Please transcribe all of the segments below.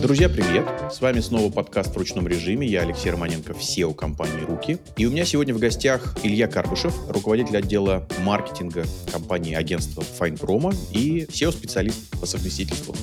Друзья, привет! С вами снова подкаст в ручном режиме. Я Алексей Романенко, SEO компании «Руки». И у меня сегодня в гостях Илья Карбышев, руководитель отдела маркетинга компании агентства Fine Promo и SEO-специалист по совместительству.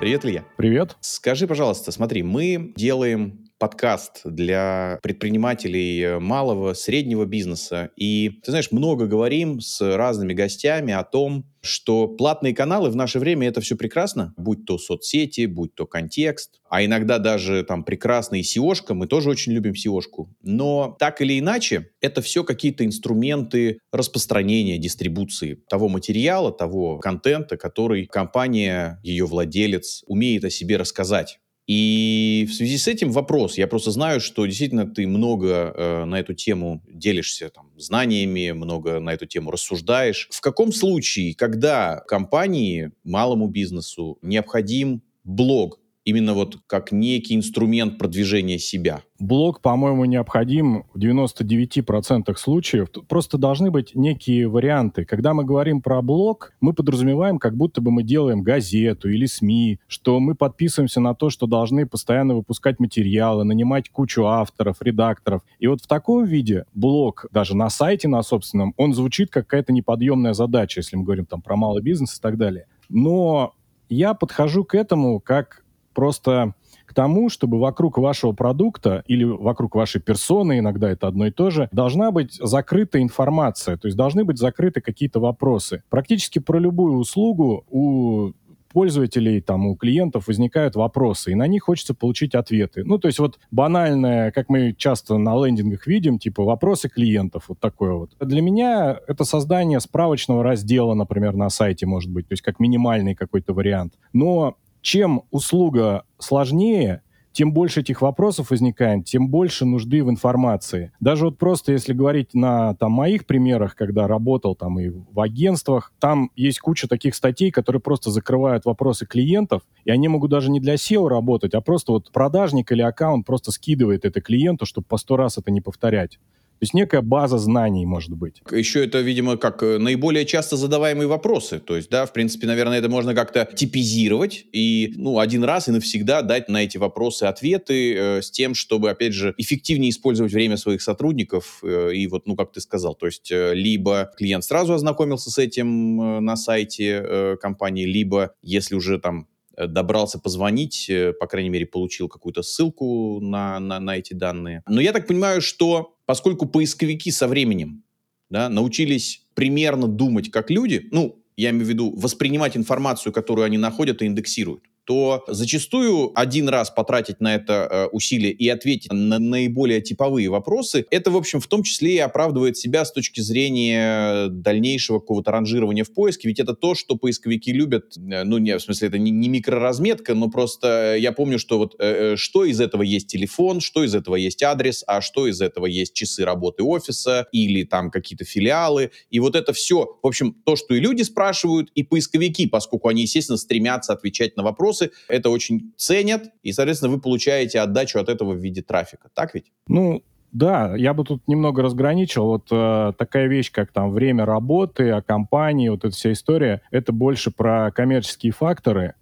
Привет, Илья. Привет. Скажи, пожалуйста, смотри, мы делаем подкаст для предпринимателей малого, среднего бизнеса. И, ты знаешь, много говорим с разными гостями о том, что платные каналы в наше время это все прекрасно, будь то соцсети, будь то контекст, а иногда даже там прекрасный SEOшка, мы тоже очень любим SEOшку. Но так или иначе, это все какие-то инструменты распространения, дистрибуции того материала, того контента, который компания, ее владелец умеет о себе рассказать. И в связи с этим вопрос. Я просто знаю, что действительно ты много э, на эту тему делишься там, знаниями, много на эту тему рассуждаешь. В каком случае, когда компании, малому бизнесу необходим блог, именно вот как некий инструмент продвижения себя? Блог, по-моему, необходим в 99% случаев. Просто должны быть некие варианты. Когда мы говорим про блог, мы подразумеваем, как будто бы мы делаем газету или СМИ, что мы подписываемся на то, что должны постоянно выпускать материалы, нанимать кучу авторов, редакторов. И вот в таком виде блог, даже на сайте на собственном, он звучит как какая-то неподъемная задача, если мы говорим там про малый бизнес и так далее. Но я подхожу к этому как просто к тому, чтобы вокруг вашего продукта или вокруг вашей персоны, иногда это одно и то же, должна быть закрыта информация, то есть должны быть закрыты какие-то вопросы. Практически про любую услугу у пользователей, там, у клиентов возникают вопросы, и на них хочется получить ответы. Ну, то есть вот банальное, как мы часто на лендингах видим, типа вопросы клиентов, вот такое вот. Для меня это создание справочного раздела, например, на сайте, может быть, то есть как минимальный какой-то вариант. Но чем услуга сложнее, тем больше этих вопросов возникает, тем больше нужды в информации. Даже вот просто если говорить на там, моих примерах, когда работал там и в агентствах, там есть куча таких статей, которые просто закрывают вопросы клиентов, и они могут даже не для SEO работать, а просто вот продажник или аккаунт просто скидывает это клиенту, чтобы по сто раз это не повторять. То есть некая база знаний, может быть. Еще это, видимо, как э, наиболее часто задаваемые вопросы. То есть, да, в принципе, наверное, это можно как-то типизировать и, ну, один раз и навсегда дать на эти вопросы ответы э, с тем, чтобы, опять же, эффективнее использовать время своих сотрудников. Э, и вот, ну, как ты сказал, то есть, э, либо клиент сразу ознакомился с этим э, на сайте э, компании, либо, если уже там э, добрался позвонить, э, по крайней мере, получил какую-то ссылку на, на, на эти данные. Но я так понимаю, что поскольку поисковики со временем да, научились примерно думать как люди, ну, я имею в виду воспринимать информацию, которую они находят и индексируют, то зачастую один раз потратить на это э, усилие и ответить на наиболее типовые вопросы, это, в общем, в том числе и оправдывает себя с точки зрения дальнейшего какого-то ранжирования в поиске, ведь это то, что поисковики любят, э, ну, не, в смысле, это не, не микроразметка, но просто я помню, что вот э, э, что из этого есть телефон, что из этого есть адрес, а что из этого есть часы работы офиса или там какие-то филиалы, и вот это все, в общем, то, что и люди спрашивают, и поисковики, поскольку они, естественно, стремятся отвечать на вопросы, ресурсы, это очень ценят, и, соответственно, вы получаете отдачу от этого в виде трафика. Так ведь? Ну, да, я бы тут немного разграничил. Вот э, такая вещь, как там время работы, о компании, вот эта вся история, это больше про коммерческие факторы.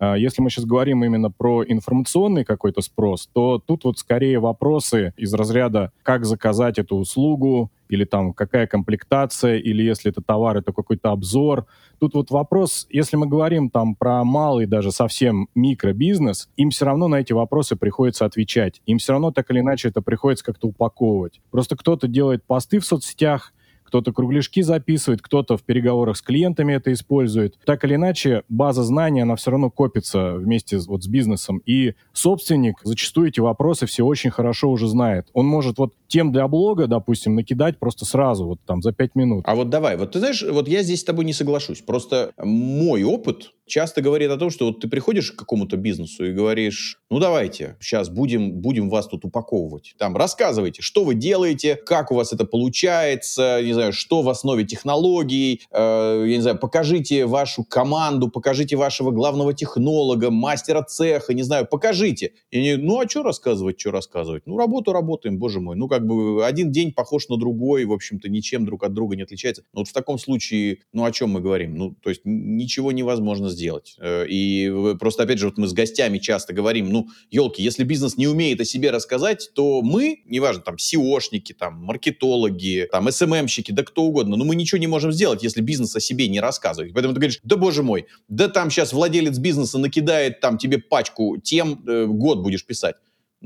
Э, если мы сейчас говорим именно про информационный какой-то спрос, то тут вот скорее вопросы из разряда, как заказать эту услугу, или там какая комплектация, или если это товар, это какой-то обзор. Тут вот вопрос, если мы говорим там про малый, даже совсем микробизнес, им все равно на эти вопросы приходится отвечать. Им все равно так или иначе это приходится как-то упаковывать. Просто кто-то делает посты в соцсетях, кто-то кругляшки записывает, кто-то в переговорах с клиентами это использует. Так или иначе, база знаний, она все равно копится вместе вот с бизнесом. И собственник зачастую эти вопросы все очень хорошо уже знает. Он может вот тем для блога, допустим, накидать просто сразу, вот там за пять минут. А вот давай, вот ты знаешь, вот я здесь с тобой не соглашусь. Просто мой опыт часто говорит о том, что вот ты приходишь к какому-то бизнесу и говоришь, ну давайте, сейчас будем, будем вас тут упаковывать. Там рассказывайте, что вы делаете, как у вас это получается, не знаю, что в основе технологий, э, я не знаю, покажите вашу команду, покажите вашего главного технолога, мастера цеха, не знаю, покажите. И они, ну а что рассказывать, что рассказывать? Ну работу работаем, боже мой, ну как бы один день похож на другой, в общем-то, ничем друг от друга не отличается. Но вот в таком случае, ну, о чем мы говорим? Ну, то есть ничего невозможно сделать. Э, и просто, опять же, вот мы с гостями часто говорим, ну, елки, если бизнес не умеет о себе рассказать, то мы, неважно, там, SEOшники, там, маркетологи, там, SMM-щики, да кто угодно, но мы ничего не можем сделать, если бизнес о себе не рассказывает. Поэтому ты говоришь, да боже мой, да там сейчас владелец бизнеса накидает там тебе пачку тем, э, год будешь писать.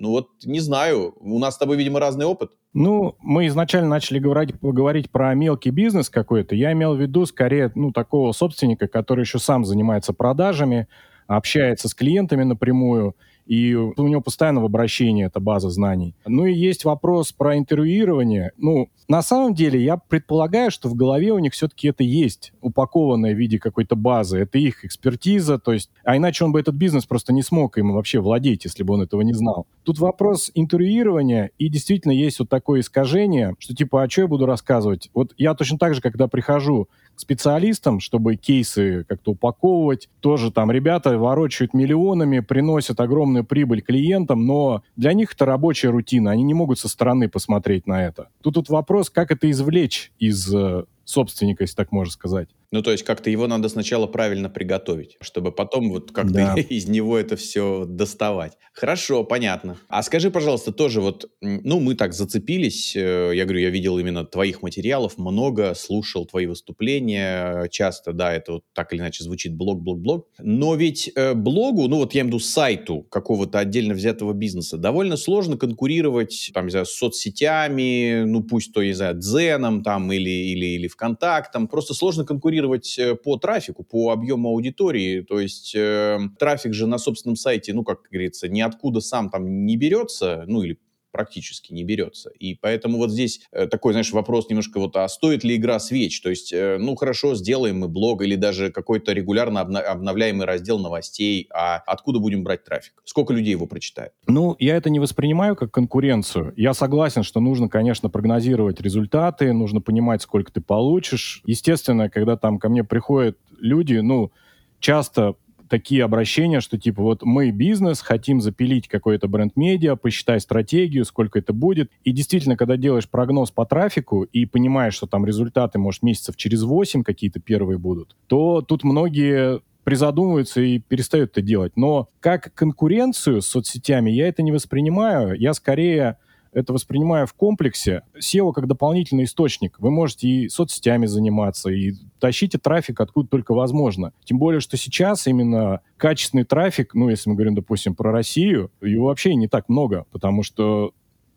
Ну вот, не знаю, у нас с тобой, видимо, разный опыт. Ну, мы изначально начали говорить, говорить про мелкий бизнес какой-то. Я имел в виду скорее, ну, такого собственника, который еще сам занимается продажами, общается с клиентами напрямую, и у него постоянно в обращении эта база знаний. Ну и есть вопрос про интервьюирование. Ну, на самом деле, я предполагаю, что в голове у них все-таки это есть, упакованное в виде какой-то базы. Это их экспертиза, то есть... А иначе он бы этот бизнес просто не смог им вообще владеть, если бы он этого не знал. Тут вопрос интервьюирования, и действительно есть вот такое искажение, что типа, а что я буду рассказывать? Вот я точно так же, когда прихожу специалистам, чтобы кейсы как-то упаковывать. Тоже там ребята ворочают миллионами, приносят огромную прибыль клиентам, но для них это рабочая рутина, они не могут со стороны посмотреть на это. Тут тут вопрос, как это извлечь из э, собственника, если так можно сказать. Ну, то есть как-то его надо сначала правильно приготовить, чтобы потом вот как-то да. из него это все доставать. Хорошо, понятно. А скажи, пожалуйста, тоже вот, ну, мы так зацепились, э, я говорю, я видел именно твоих материалов, много слушал твои выступления, часто, да, это вот так или иначе звучит блог, блог, блог. Но ведь э, блогу, ну, вот я имею в виду сайту какого-то отдельно взятого бизнеса, довольно сложно конкурировать, там, не знаю, с соцсетями, ну, пусть то, не знаю, Дзеном там или, или, или ВКонтактом, просто сложно конкурировать конкурировать э, по трафику, по объему аудитории. То есть э, трафик же на собственном сайте, ну, как говорится, ниоткуда сам там не берется, ну, или практически не берется. И поэтому вот здесь э, такой, знаешь, вопрос немножко вот, а стоит ли игра свеч? То есть, э, ну, хорошо, сделаем мы блог или даже какой-то регулярно обновляемый раздел новостей, а откуда будем брать трафик? Сколько людей его прочитает? Ну, я это не воспринимаю как конкуренцию. Я согласен, что нужно, конечно, прогнозировать результаты, нужно понимать, сколько ты получишь. Естественно, когда там ко мне приходят люди, ну, часто такие обращения, что типа вот мы бизнес, хотим запилить какой-то бренд-медиа, посчитай стратегию, сколько это будет. И действительно, когда делаешь прогноз по трафику и понимаешь, что там результаты, может, месяцев через 8 какие-то первые будут, то тут многие призадумываются и перестают это делать. Но как конкуренцию с соцсетями я это не воспринимаю. Я скорее это воспринимаю в комплексе. SEO как дополнительный источник. Вы можете и соцсетями заниматься, и тащите трафик откуда только возможно. Тем более, что сейчас именно качественный трафик, ну, если мы говорим, допустим, про Россию, его вообще не так много, потому что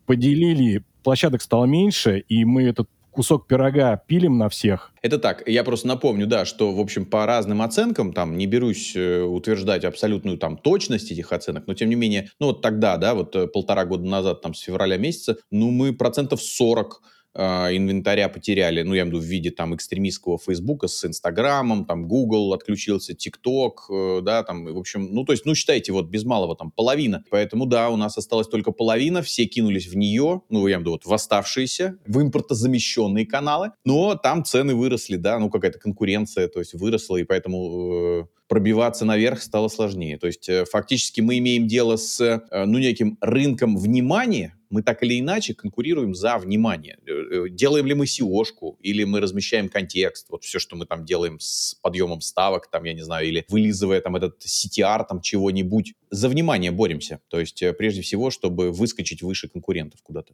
поделили, площадок стало меньше, и мы этот кусок пирога пилим на всех. Это так, я просто напомню, да, что, в общем, по разным оценкам, там, не берусь э, утверждать абсолютную там точность этих оценок, но, тем не менее, ну, вот тогда, да, вот э, полтора года назад, там, с февраля месяца, ну, мы процентов 40 э, инвентаря потеряли, ну, я имею в виду в виде там экстремистского Фейсбука с Инстаграмом, там Google отключился, ТикТок, э, да, там, в общем, ну, то есть, ну, считайте, вот без малого там половина. Поэтому, да, у нас осталась только половина, все кинулись в нее, ну, я имею в виду вот в оставшиеся, в импортозамещенные каналы, но там цены выросли, да, ну, какая-то конкуренция, то есть выросла, и поэтому э, пробиваться наверх стало сложнее. То есть э, фактически мы имеем дело с, э, ну, неким рынком внимания, мы так или иначе конкурируем за внимание. Э, делаем ли мы SEO-шку, или мы размещаем контекст, вот все, что мы там делаем с подъемом ставок, там, я не знаю, или вылизывая там этот CTR, там, чего-нибудь. За внимание боремся. То есть, прежде всего, чтобы выскочить выше конкурентов куда-то.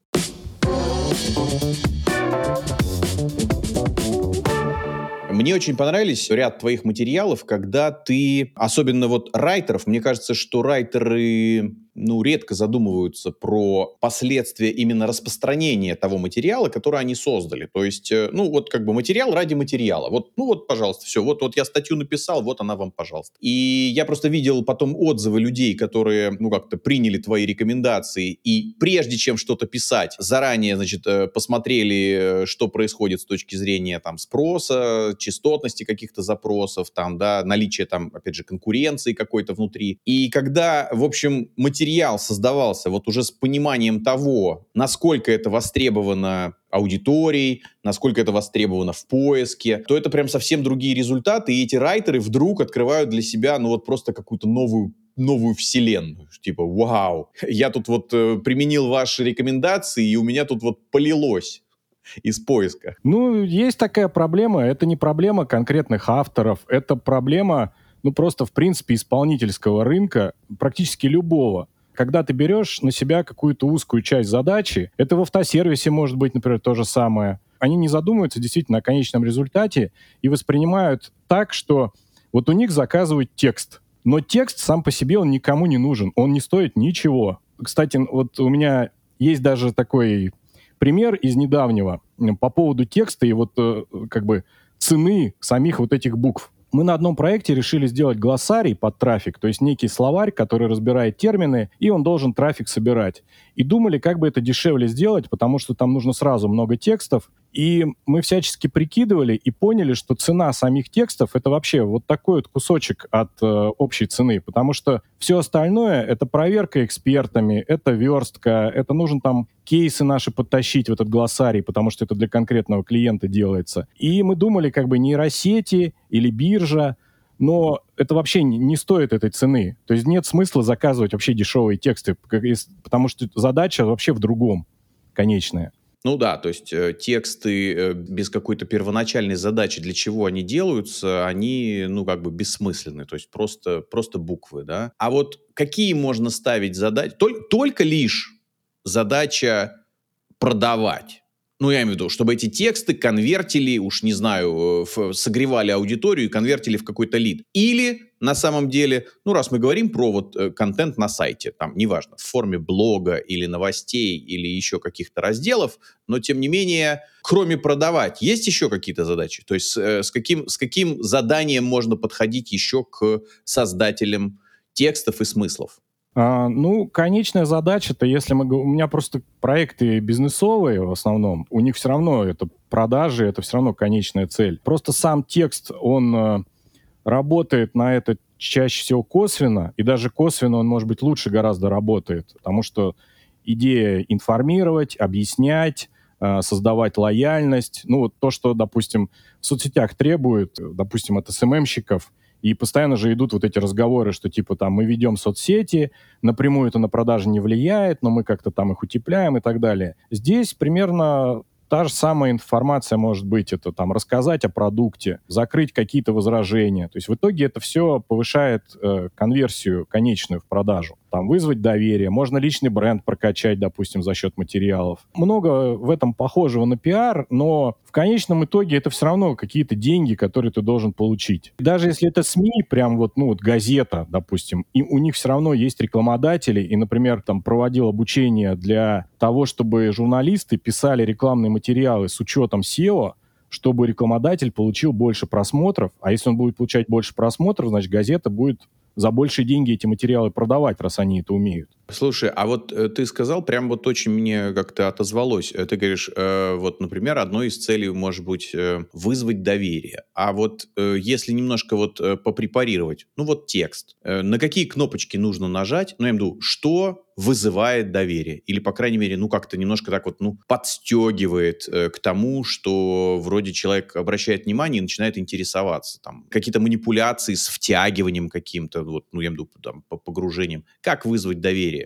Мне очень понравились ряд твоих материалов, когда ты, особенно вот райтеров, мне кажется, что райтеры ну, редко задумываются про последствия именно распространения того материала, который они создали. То есть, э, ну, вот как бы материал ради материала. Вот, ну, вот, пожалуйста, все. Вот, вот я статью написал, вот она вам, пожалуйста. И я просто видел потом отзывы людей, которые, ну, как-то приняли твои рекомендации и прежде чем что-то писать, заранее, значит, э, посмотрели, э, что происходит с точки зрения там спроса, частотности каких-то запросов, там, да, наличия там, опять же, конкуренции какой-то внутри. И когда, в общем, материал материал создавался вот уже с пониманием того, насколько это востребовано аудиторией, насколько это востребовано в поиске, то это прям совсем другие результаты, и эти райтеры вдруг открывают для себя, ну вот просто какую-то новую новую вселенную. Типа, вау, я тут вот э, применил ваши рекомендации, и у меня тут вот полилось из поиска. Ну, есть такая проблема. Это не проблема конкретных авторов, это проблема, ну, просто, в принципе, исполнительского рынка, практически любого. Когда ты берешь на себя какую-то узкую часть задачи, это в автосервисе может быть, например, то же самое. Они не задумываются действительно о конечном результате и воспринимают так, что вот у них заказывают текст. Но текст сам по себе, он никому не нужен. Он не стоит ничего. Кстати, вот у меня есть даже такой пример из недавнего по поводу текста и вот э, как бы цены самих вот этих букв. Мы на одном проекте решили сделать глоссарий под трафик, то есть некий словарь, который разбирает термины, и он должен трафик собирать. И думали, как бы это дешевле сделать, потому что там нужно сразу много текстов, и мы всячески прикидывали и поняли, что цена самих текстов это вообще вот такой вот кусочек от э, общей цены, потому что все остальное это проверка экспертами, это верстка, это нужно там кейсы наши подтащить в этот глоссарий, потому что это для конкретного клиента делается. И мы думали, как бы нейросети или биржа, но это вообще не, стоит этой цены. То есть нет смысла заказывать вообще дешевые тексты, потому что задача вообще в другом конечная. Ну да, то есть э, тексты э, без какой-то первоначальной задачи, для чего они делаются, они, ну, как бы бессмысленны, то есть просто, просто буквы, да. А вот какие можно ставить задачи? Только, только лишь задача продавать ну, я имею в виду, чтобы эти тексты конвертили, уж не знаю, в, согревали аудиторию и конвертили в какой-то лид. Или, на самом деле, ну, раз мы говорим про вот э, контент на сайте, там, неважно, в форме блога или новостей или еще каких-то разделов, но, тем не менее, кроме продавать, есть еще какие-то задачи? То есть э, с, каким, с каким заданием можно подходить еще к создателям текстов и смыслов? А, ну, конечная задача-то, если мы... У меня просто проекты бизнесовые в основном, у них все равно это продажи, это все равно конечная цель. Просто сам текст, он э, работает на это чаще всего косвенно, и даже косвенно он, может быть, лучше гораздо работает, потому что идея информировать, объяснять, э, создавать лояльность, ну, вот то, что, допустим, в соцсетях требует, допустим, от СММщиков, и постоянно же идут вот эти разговоры, что типа там мы ведем соцсети, напрямую это на продажи не влияет, но мы как-то там их утепляем и так далее. Здесь примерно Та же самая информация может быть, это там рассказать о продукте, закрыть какие-то возражения. То есть в итоге это все повышает э, конверсию конечную в продажу. Там вызвать доверие, можно личный бренд прокачать, допустим, за счет материалов. Много в этом похожего на пиар, но в конечном итоге это все равно какие-то деньги, которые ты должен получить. Даже если это СМИ, прям вот, ну вот газета, допустим, и у них все равно есть рекламодатели, и, например, там проводил обучение для того, чтобы журналисты писали рекламные материалы с учетом SEO, чтобы рекламодатель получил больше просмотров, а если он будет получать больше просмотров, значит, газета будет за большие деньги эти материалы продавать, раз они это умеют. Слушай, а вот э, ты сказал, прям вот очень мне как-то отозвалось. Э, ты говоришь, э, вот, например, одной из целей может быть э, вызвать доверие. А вот э, если немножко вот э, попрепарировать, ну вот текст, э, на какие кнопочки нужно нажать? Ну, я имею в виду, что вызывает доверие? Или, по крайней мере, ну как-то немножко так вот, ну, подстегивает э, к тому, что вроде человек обращает внимание и начинает интересоваться. Там какие-то манипуляции с втягиванием каким-то, вот, ну, я имею в виду, там, погружением. Как вызвать доверие?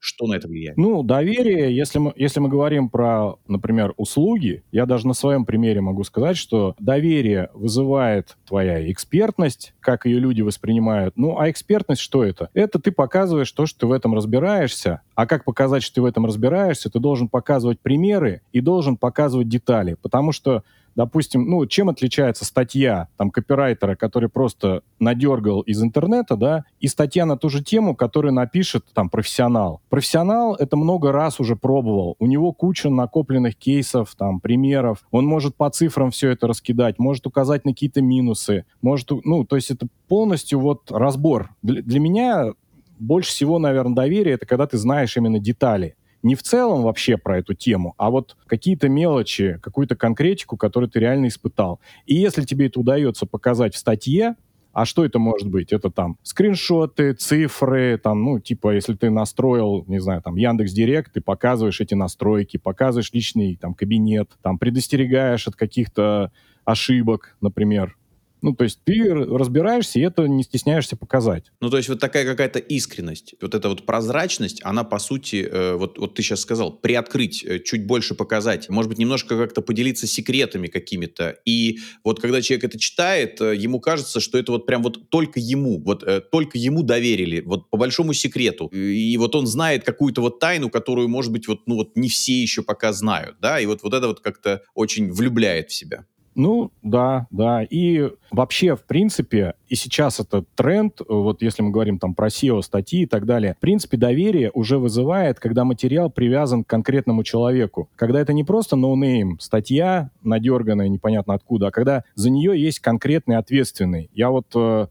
Что на это влияет? Ну, доверие, если мы, если мы говорим про, например, услуги, я даже на своем примере могу сказать, что доверие вызывает твоя экспертность, как ее люди воспринимают. Ну, а экспертность что это? Это ты показываешь то, что ты в этом разбираешься. А как показать, что ты в этом разбираешься? Ты должен показывать примеры и должен показывать детали. Потому что допустим, ну, чем отличается статья там копирайтера, который просто надергал из интернета, да, и статья на ту же тему, которую напишет там профессионал. Профессионал это много раз уже пробовал. У него куча накопленных кейсов, там, примеров. Он может по цифрам все это раскидать, может указать на какие-то минусы, может, ну, то есть это полностью вот разбор. Для, для меня больше всего, наверное, доверие это когда ты знаешь именно детали не в целом вообще про эту тему, а вот какие-то мелочи, какую-то конкретику, которую ты реально испытал. И если тебе это удается показать в статье, а что это может быть? Это там скриншоты, цифры, там, ну, типа, если ты настроил, не знаю, там, Яндекс Директ, ты показываешь эти настройки, показываешь личный там кабинет, там, предостерегаешь от каких-то ошибок, например. Ну, то есть ты разбираешься, и это не стесняешься показать. Ну, то есть вот такая какая-то искренность, вот эта вот прозрачность, она, по сути, э, вот, вот ты сейчас сказал, приоткрыть, э, чуть больше показать, может быть, немножко как-то поделиться секретами какими-то. И вот когда человек это читает, э, ему кажется, что это вот прям вот только ему, вот э, только ему доверили, вот по большому секрету. И вот он знает какую-то вот тайну, которую, может быть, вот, ну вот не все еще пока знают, да, и вот, вот это вот как-то очень влюбляет в себя. Ну, да, да. И вообще, в принципе, и сейчас это тренд, вот если мы говорим там про SEO, статьи и так далее, в принципе, доверие уже вызывает, когда материал привязан к конкретному человеку. Когда это не просто no-name, статья надерганная непонятно откуда, а когда за нее есть конкретный ответственный. Я вот э,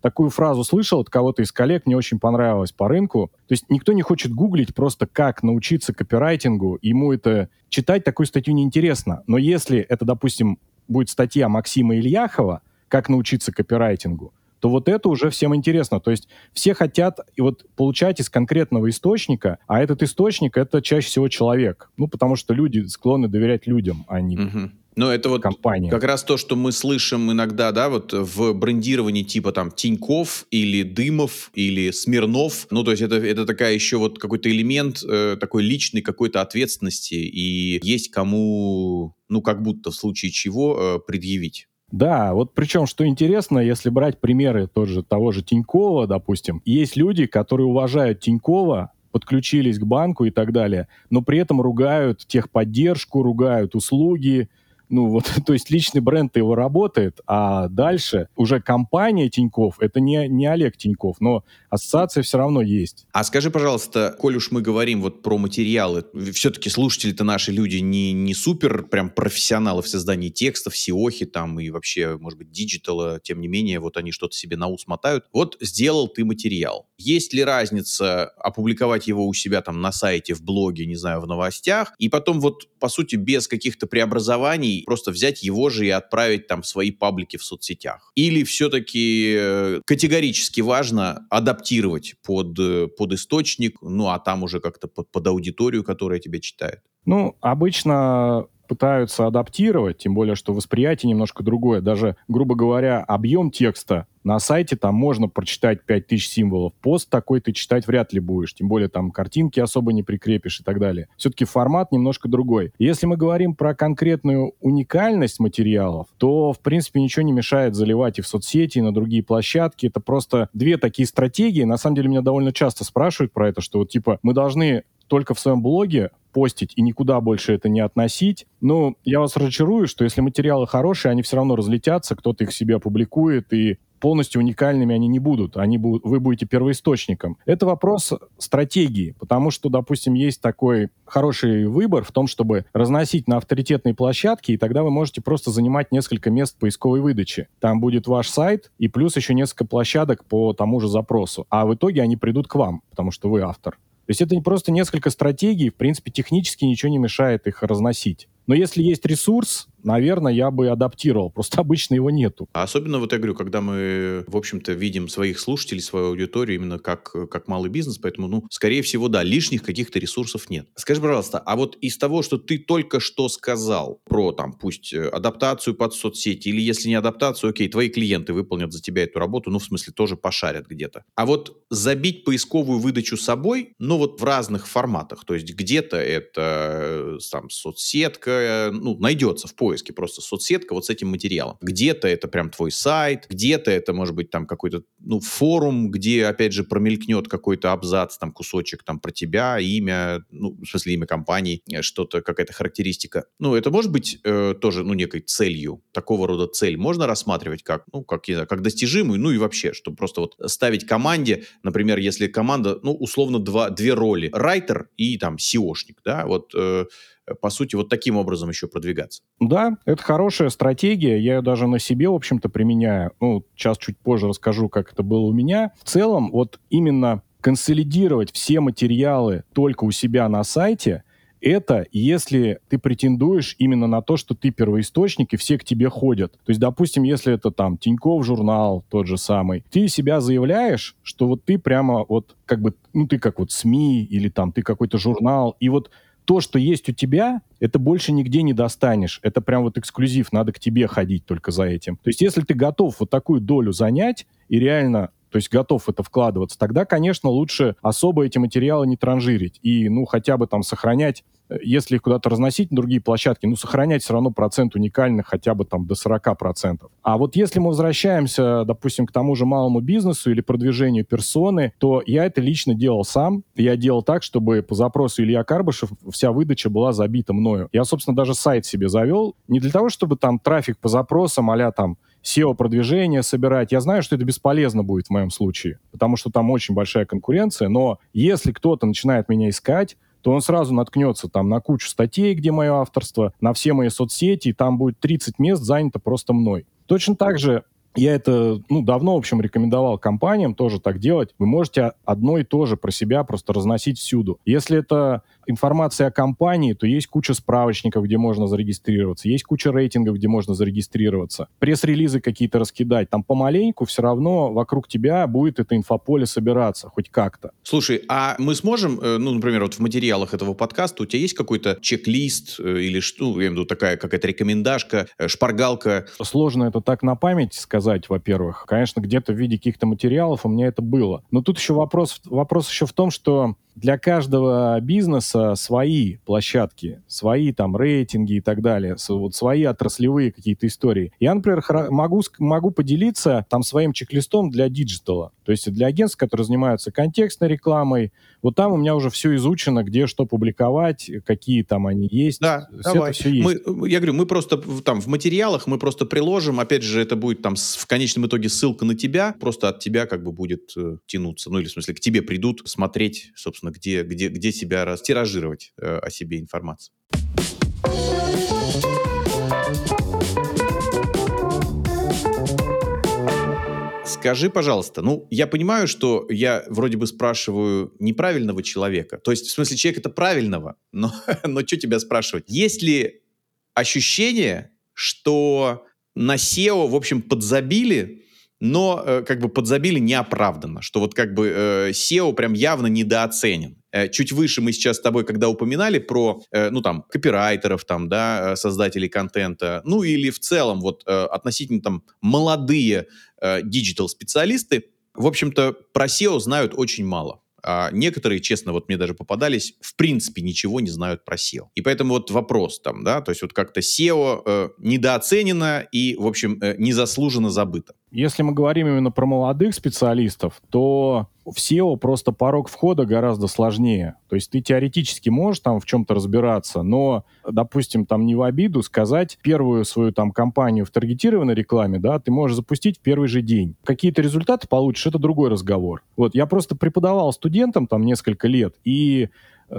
такую фразу слышал от кого-то из коллег, мне очень понравилось по рынку. То есть никто не хочет гуглить просто, как научиться копирайтингу, ему это читать такую статью неинтересно. Но если это, допустим, будет статья Максима Ильяхова «Как научиться копирайтингу», то вот это уже всем интересно. То есть все хотят и вот получать из конкретного источника, а этот источник — это чаще всего человек. Ну, потому что люди склонны доверять людям, а не угу. Но это вот компания. как раз то, что мы слышим иногда, да, вот в брендировании типа там Тиньков или Дымов или Смирнов. Ну, то есть это, это такая еще вот какой-то элемент э, такой личной какой-то ответственности и есть кому, ну, как будто в случае чего э, предъявить. Да, вот причем, что интересно, если брать примеры тот же, того же Тинькова, допустим, есть люди, которые уважают Тинькова, подключились к банку и так далее, но при этом ругают техподдержку, ругают услуги, ну вот, то есть личный бренд его работает, а дальше уже компания Тиньков, это не, не Олег Тиньков, но ассоциация все равно есть. А скажи, пожалуйста, коль уж мы говорим вот про материалы, все-таки слушатели-то наши люди не, не супер прям профессионалы в создании текстов, SEO-хи там и вообще, может быть, digital а, тем не менее, вот они что-то себе на ус мотают. Вот сделал ты материал. Есть ли разница опубликовать его у себя там на сайте, в блоге, не знаю, в новостях, и потом вот, по сути, без каких-то преобразований просто взять его же и отправить там в свои паблики в соцсетях? Или все-таки э, категорически важно адаптировать под, э, под источник, ну а там уже как-то под, под аудиторию, которая тебя читает? Ну, обычно пытаются адаптировать, тем более, что восприятие немножко другое. Даже, грубо говоря, объем текста на сайте там можно прочитать 5000 символов. Пост такой ты читать вряд ли будешь. Тем более там картинки особо не прикрепишь и так далее. Все-таки формат немножко другой. Если мы говорим про конкретную уникальность материалов, то, в принципе, ничего не мешает заливать и в соцсети, и на другие площадки. Это просто две такие стратегии. На самом деле меня довольно часто спрашивают про это, что вот типа мы должны только в своем блоге постить и никуда больше это не относить. Ну, я вас разочарую, что если материалы хорошие, они все равно разлетятся, кто-то их себе опубликует, и полностью уникальными они не будут. Они будут, вы будете первоисточником. Это вопрос стратегии, потому что, допустим, есть такой хороший выбор в том, чтобы разносить на авторитетные площадки, и тогда вы можете просто занимать несколько мест поисковой выдачи. Там будет ваш сайт и плюс еще несколько площадок по тому же запросу. А в итоге они придут к вам, потому что вы автор. То есть это не просто несколько стратегий, в принципе, технически ничего не мешает их разносить. Но если есть ресурс, наверное, я бы адаптировал. Просто обычно его нету. А особенно, вот я говорю, когда мы, в общем-то, видим своих слушателей, свою аудиторию именно как, как малый бизнес, поэтому, ну, скорее всего, да, лишних каких-то ресурсов нет. Скажи, пожалуйста, а вот из того, что ты только что сказал про, там, пусть э, адаптацию под соцсети, или если не адаптацию, окей, твои клиенты выполнят за тебя эту работу, ну, в смысле, тоже пошарят где-то. А вот забить поисковую выдачу собой, ну, вот в разных форматах, то есть где-то это, э, там, соцсетка, ну, найдется в поиске просто соцсетка вот с этим материалом. Где-то это прям твой сайт, где-то это может быть там какой-то, ну, форум, где, опять же, промелькнет какой-то абзац, там, кусочек там про тебя, имя, ну, в смысле, имя компании, э, что-то, какая-то характеристика. Ну, это может быть э, тоже, ну, некой целью, такого рода цель можно рассматривать как, ну, как, я как достижимую, ну, и вообще, чтобы просто вот ставить команде, например, если команда, ну, условно, два, две роли, райтер и там SEOшник, да, вот Э, по сути, вот таким образом еще продвигаться. Да, это хорошая стратегия. Я ее даже на себе, в общем-то, применяю. Ну, сейчас чуть позже расскажу, как это было у меня. В целом, вот именно консолидировать все материалы только у себя на сайте, это если ты претендуешь именно на то, что ты первоисточник, и все к тебе ходят. То есть, допустим, если это там Тиньков журнал, тот же самый, ты себя заявляешь, что вот ты прямо вот как бы, ну ты как вот СМИ или там ты какой-то журнал, и вот то, что есть у тебя, это больше нигде не достанешь. Это прям вот эксклюзив, надо к тебе ходить только за этим. То есть если ты готов вот такую долю занять и реально то есть готов это вкладываться, тогда, конечно, лучше особо эти материалы не транжирить и, ну, хотя бы там сохранять если их куда-то разносить на другие площадки, ну, сохранять все равно процент уникальных хотя бы там до 40%. А вот если мы возвращаемся, допустим, к тому же малому бизнесу или продвижению персоны, то я это лично делал сам. Я делал так, чтобы по запросу Илья Карбышев вся выдача была забита мною. Я, собственно, даже сайт себе завел не для того, чтобы там трафик по запросам а там SEO-продвижение собирать. Я знаю, что это бесполезно будет в моем случае, потому что там очень большая конкуренция, но если кто-то начинает меня искать, то он сразу наткнется там на кучу статей, где мое авторство, на все мои соцсети, и там будет 30 мест занято просто мной. Точно так же я это ну, давно, в общем, рекомендовал компаниям тоже так делать. Вы можете одно и то же про себя просто разносить всюду. Если это информация о компании, то есть куча справочников, где можно зарегистрироваться, есть куча рейтингов, где можно зарегистрироваться, пресс-релизы какие-то раскидать. Там помаленьку все равно вокруг тебя будет это инфополе собираться, хоть как-то. Слушай, а мы сможем, э, ну, например, вот в материалах этого подкаста у тебя есть какой-то чек-лист э, или что, я имею в виду такая какая-то рекомендашка, э, шпаргалка? Сложно это так на память сказать, во-первых. Конечно, где-то в виде каких-то материалов у меня это было. Но тут еще вопрос, вопрос еще в том, что для каждого бизнеса свои площадки, свои там рейтинги и так далее, вот свои отраслевые какие-то истории. Я, например, могу, могу поделиться там своим чек-листом для digital а. То есть для агентств, которые занимаются контекстной рекламой, вот там у меня уже все изучено, где что публиковать, какие там они есть. Да, все давай. Это все есть. Мы, я говорю, мы просто там в материалах мы просто приложим, опять же, это будет там в конечном итоге ссылка на тебя, просто от тебя как бы будет э, тянуться. Ну или в смысле к тебе придут смотреть, собственно, где, где, где себя растиражировать э, о себе информацию. Скажи, пожалуйста, ну, я понимаю, что я вроде бы спрашиваю неправильного человека. То есть, в смысле, человек это правильного, но, но что тебя спрашивать? Есть ли ощущение, что на SEO, в общем, подзабили, но э, как бы подзабили неоправданно, что вот как бы э, SEO прям явно недооценен. Э, чуть выше мы сейчас с тобой, когда упоминали про, э, ну там, копирайтеров, там, да, э, создателей контента, ну или в целом вот относительно там молодые digital-специалисты, в общем-то, про SEO знают очень мало. А некоторые, честно, вот мне даже попадались, в принципе ничего не знают про SEO. И поэтому вот вопрос там, да, то есть вот как-то SEO э, недооценено и, в общем, э, незаслуженно забыто. Если мы говорим именно про молодых специалистов, то в SEO просто порог входа гораздо сложнее. То есть ты теоретически можешь там в чем-то разбираться, но, допустим, там не в обиду сказать первую свою там компанию в таргетированной рекламе, да, ты можешь запустить в первый же день. Какие-то результаты получишь, это другой разговор. Вот я просто преподавал студентам там несколько лет, и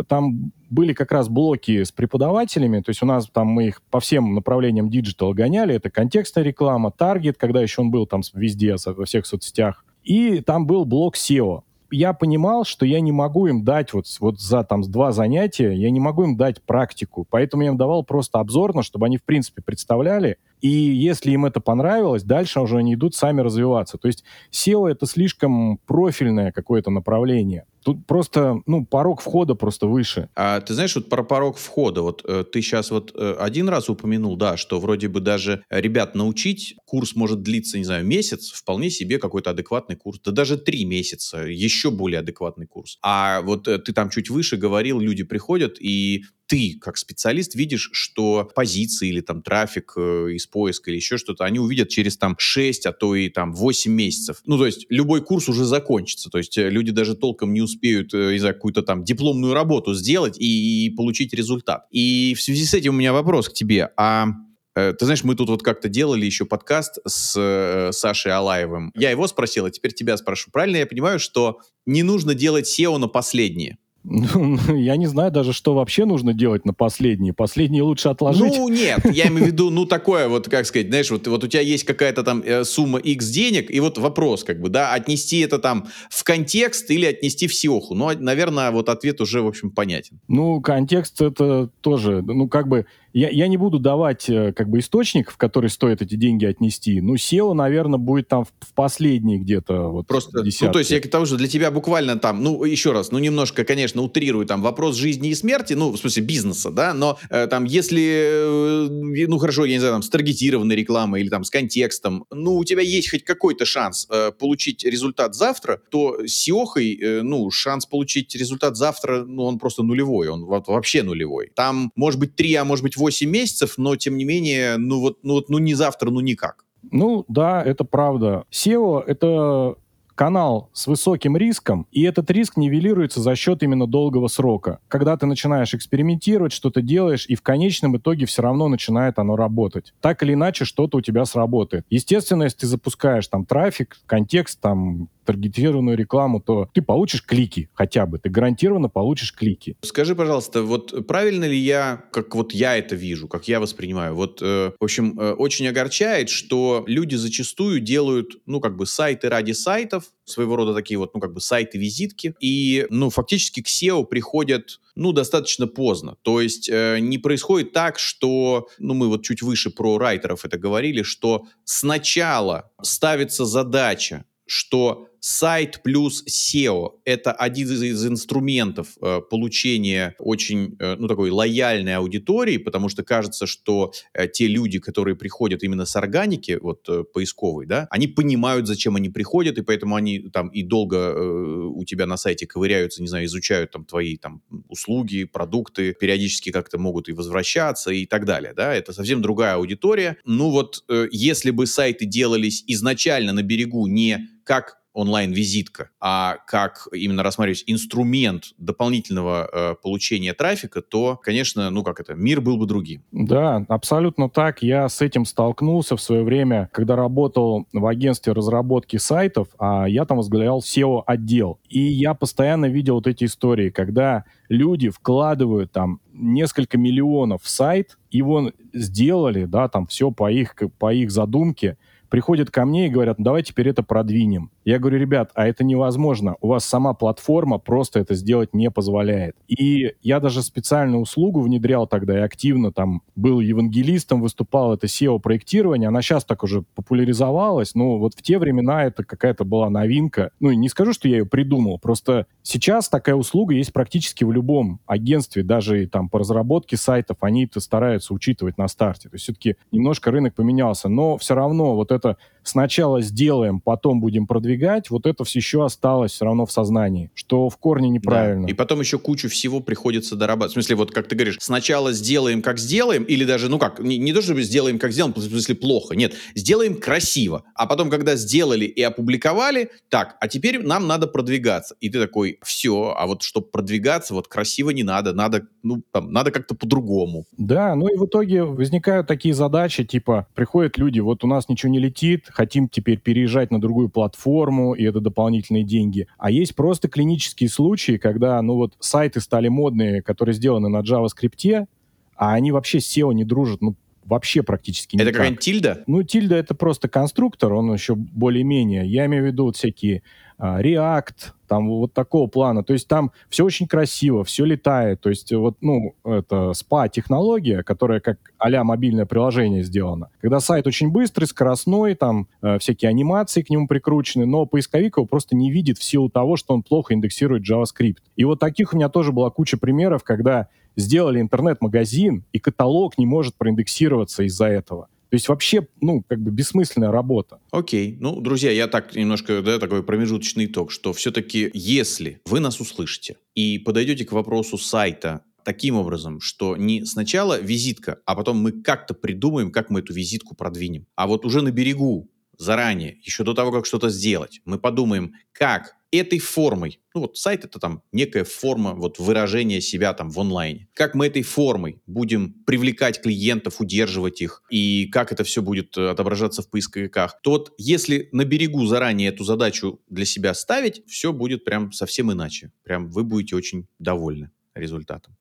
там были как раз блоки с преподавателями, то есть у нас там мы их по всем направлениям digital гоняли, это контекстная реклама, таргет, когда еще он был там везде, во всех соцсетях, и там был блок SEO. Я понимал, что я не могу им дать вот, вот за там два занятия, я не могу им дать практику, поэтому я им давал просто обзорно, чтобы они в принципе представляли, и если им это понравилось, дальше уже они идут сами развиваться. То есть SEO это слишком профильное какое-то направление. Тут просто, ну, порог входа просто выше. А ты знаешь, вот про порог входа, вот э, ты сейчас вот э, один раз упомянул, да, что вроде бы даже ребят научить, курс может длиться, не знаю, месяц, вполне себе какой-то адекватный курс, да даже три месяца, еще более адекватный курс. А вот э, ты там чуть выше говорил, люди приходят и ты, как специалист, видишь, что позиции или там трафик э, из поиска или еще что-то, они увидят через там 6, а то и там 8 месяцев. Ну, то есть любой курс уже закончится. То есть э, люди даже толком не успеют, э, знаю, какую-то там дипломную работу сделать и, и получить результат. И в связи с этим у меня вопрос к тебе. А э, ты знаешь, мы тут вот как-то делали еще подкаст с э, Сашей Алаевым. Я его спросил, а теперь тебя спрошу. Правильно я понимаю, что не нужно делать SEO на последнее? Ну, я не знаю даже, что вообще нужно делать на последние. Последние лучше отложить. Ну, нет, я имею в виду, ну, такое вот, как сказать, знаешь, вот, вот у тебя есть какая-то там э, сумма X денег, и вот вопрос, как бы, да, отнести это там в контекст или отнести в Сиоху. Ну, наверное, вот ответ уже, в общем, понятен. Ну, контекст это тоже, ну, как бы, я, я не буду давать э, как бы источник, в который стоит эти деньги отнести. Ну, SEO, наверное, будет там в, в последней где-то вот Просто, десятке. ну, то есть я к тому, что для тебя буквально там, ну, еще раз, ну, немножко, конечно, конечно, утрирую, там, вопрос жизни и смерти, ну, в смысле бизнеса, да, но э, там, если, э, ну, хорошо, я не знаю, там, с таргетированной рекламой или там с контекстом, ну, у тебя есть хоть какой-то шанс э, получить результат завтра, то с SEO, э, ну, шанс получить результат завтра, ну, он просто нулевой, он вообще нулевой. Там, может быть, 3, а может быть, 8 месяцев, но, тем не менее, ну, вот, ну, вот, ну, не завтра, ну, никак. Ну, да, это правда. SEO — это канал с высоким риском, и этот риск нивелируется за счет именно долгого срока. Когда ты начинаешь экспериментировать, что-то делаешь, и в конечном итоге все равно начинает оно работать. Так или иначе, что-то у тебя сработает. Естественно, если ты запускаешь там трафик, контекст, там таргетированную рекламу, то ты получишь клики хотя бы. Ты гарантированно получишь клики. Скажи, пожалуйста, вот правильно ли я, как вот я это вижу, как я воспринимаю, вот, э, в общем, э, очень огорчает, что люди зачастую делают, ну, как бы сайты ради сайтов, своего рода такие вот, ну, как бы сайты-визитки, и, ну, фактически к SEO приходят ну, достаточно поздно. То есть э, не происходит так, что, ну, мы вот чуть выше про райтеров это говорили, что сначала ставится задача, что сайт плюс SEO — это один из инструментов э, получения очень, э, ну, такой лояльной аудитории, потому что кажется, что э, те люди, которые приходят именно с органики, вот, э, поисковой, да, они понимают, зачем они приходят, и поэтому они там и долго э, у тебя на сайте ковыряются, не знаю, изучают там твои там услуги, продукты, периодически как-то могут и возвращаться и так далее, да, это совсем другая аудитория. Ну вот, э, если бы сайты делались изначально на берегу не как онлайн-визитка, а как именно рассматривать инструмент дополнительного э, получения трафика, то, конечно, ну как это, мир был бы другим. Да, абсолютно так. Я с этим столкнулся в свое время, когда работал в агентстве разработки сайтов, а я там возглавлял SEO-отдел. И я постоянно видел вот эти истории, когда люди вкладывают там несколько миллионов в сайт, его сделали, да, там все по их, по их задумке, приходят ко мне и говорят, ну, давай теперь это продвинем. Я говорю, ребят, а это невозможно. У вас сама платформа просто это сделать не позволяет. И я даже специальную услугу внедрял тогда и активно там был евангелистом, выступал это SEO-проектирование. Она сейчас так уже популяризовалась, но вот в те времена это какая-то была новинка. Ну, и не скажу, что я ее придумал, просто сейчас такая услуга есть практически в любом агентстве, даже и там по разработке сайтов, они это стараются учитывать на старте. То есть все-таки немножко рынок поменялся, но все равно вот это сначала сделаем, потом будем продвигать, вот это все еще осталось все равно в сознании, что в корне неправильно. Да. И потом еще кучу всего приходится дорабатывать. В смысле, вот как ты говоришь, сначала сделаем, как сделаем, или даже, ну как, не, не то, чтобы сделаем, как сделаем, в смысле плохо, нет, сделаем красиво. А потом, когда сделали и опубликовали, так, а теперь нам надо продвигаться. И ты такой, все, а вот чтобы продвигаться, вот красиво не надо, надо, ну, там, надо как-то по-другому. Да, ну и в итоге возникают такие задачи, типа, приходят люди, вот у нас ничего не летит, хотим теперь переезжать на другую платформу, и это дополнительные деньги. А есть просто клинические случаи, когда, ну вот, сайты стали модные, которые сделаны на JavaScript, а они вообще с SEO не дружат, ну, вообще практически никак. Это какая-нибудь тильда? Ну, тильда — это просто конструктор, он еще более-менее. Я имею в виду вот всякие React, там вот такого плана. То есть там все очень красиво, все летает. То есть вот, ну, это спа-технология, которая как а мобильное приложение сделана. Когда сайт очень быстрый, скоростной, там э, всякие анимации к нему прикручены, но поисковик его просто не видит в силу того, что он плохо индексирует JavaScript. И вот таких у меня тоже была куча примеров, когда сделали интернет-магазин, и каталог не может проиндексироваться из-за этого. То есть вообще, ну, как бы бессмысленная работа. Окей. Ну, друзья, я так немножко, да, такой промежуточный итог, что все-таки, если вы нас услышите и подойдете к вопросу сайта таким образом, что не сначала визитка, а потом мы как-то придумаем, как мы эту визитку продвинем. А вот уже на берегу, заранее, еще до того, как что-то сделать, мы подумаем, как этой формой, ну вот сайт это там некая форма вот выражения себя там в онлайне. Как мы этой формой будем привлекать клиентов, удерживать их, и как это все будет э, отображаться в поисковиках, то вот если на берегу заранее эту задачу для себя ставить, все будет прям совсем иначе. Прям вы будете очень довольны результатом.